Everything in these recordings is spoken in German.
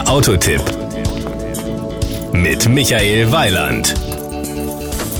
Der Autotipp mit Michael Weiland.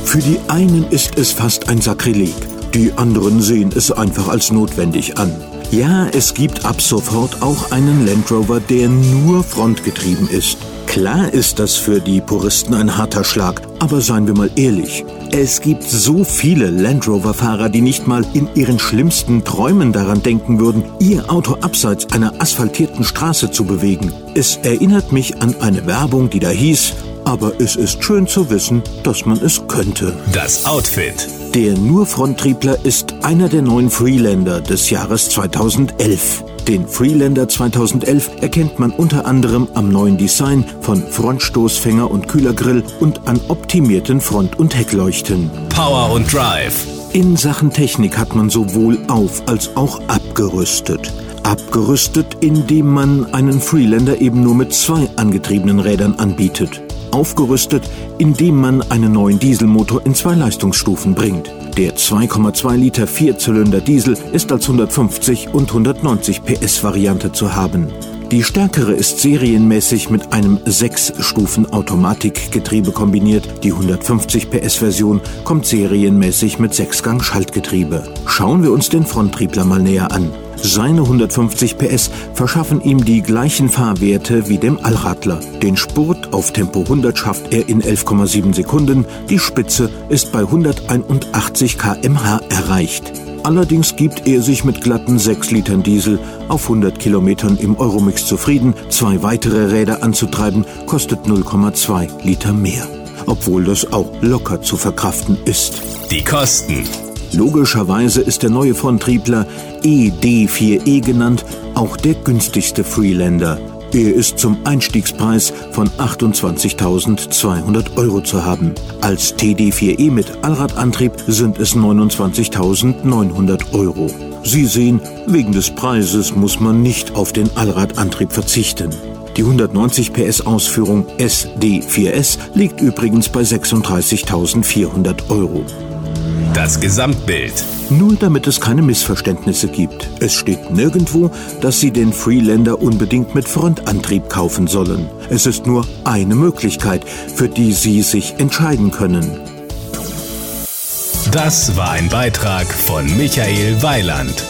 Für die einen ist es fast ein Sakrileg, die anderen sehen es einfach als notwendig an. Ja, es gibt ab sofort auch einen Land Rover, der nur frontgetrieben ist. Klar ist das für die Puristen ein harter Schlag, aber seien wir mal ehrlich. Es gibt so viele Land Rover-Fahrer, die nicht mal in ihren schlimmsten Träumen daran denken würden, ihr Auto abseits einer asphaltierten Straße zu bewegen. Es erinnert mich an eine Werbung, die da hieß, aber es ist schön zu wissen, dass man es könnte. Das Outfit. Der nur Fronttriebler ist einer der neuen Freelander des Jahres 2011. Den Freelander 2011 erkennt man unter anderem am neuen Design von Frontstoßfänger und Kühlergrill und an optimierten Front- und Heckleuchten. Power und Drive. In Sachen Technik hat man sowohl auf als auch abgerüstet. Abgerüstet, indem man einen Freelander eben nur mit zwei angetriebenen Rädern anbietet aufgerüstet, indem man einen neuen Dieselmotor in zwei Leistungsstufen bringt. Der 2,2 Liter Vierzylinder Diesel ist als 150 und 190 PS Variante zu haben. Die stärkere ist serienmäßig mit einem 6-Stufen-Automatikgetriebe kombiniert. Die 150 PS-Version kommt serienmäßig mit 6-Gang-Schaltgetriebe. Schauen wir uns den Fronttriebler mal näher an. Seine 150 PS verschaffen ihm die gleichen Fahrwerte wie dem Allradler. Den Spurt auf Tempo 100 schafft er in 11,7 Sekunden, die Spitze ist bei 181 kmh erreicht. Allerdings gibt er sich mit glatten 6 Litern Diesel auf 100 Kilometern im Euromix zufrieden. Zwei weitere Räder anzutreiben kostet 0,2 Liter mehr. Obwohl das auch locker zu verkraften ist. Die Kosten. Logischerweise ist der neue Fronttriebler ED4E genannt auch der günstigste Freelander. Er ist zum Einstiegspreis von 28.200 Euro zu haben. Als TD4E mit Allradantrieb sind es 29.900 Euro. Sie sehen, wegen des Preises muss man nicht auf den Allradantrieb verzichten. Die 190 PS Ausführung SD4S liegt übrigens bei 36.400 Euro. Das Gesamtbild. Nur damit es keine Missverständnisse gibt. Es steht nirgendwo, dass Sie den Freelander unbedingt mit Frontantrieb kaufen sollen. Es ist nur eine Möglichkeit, für die Sie sich entscheiden können. Das war ein Beitrag von Michael Weiland.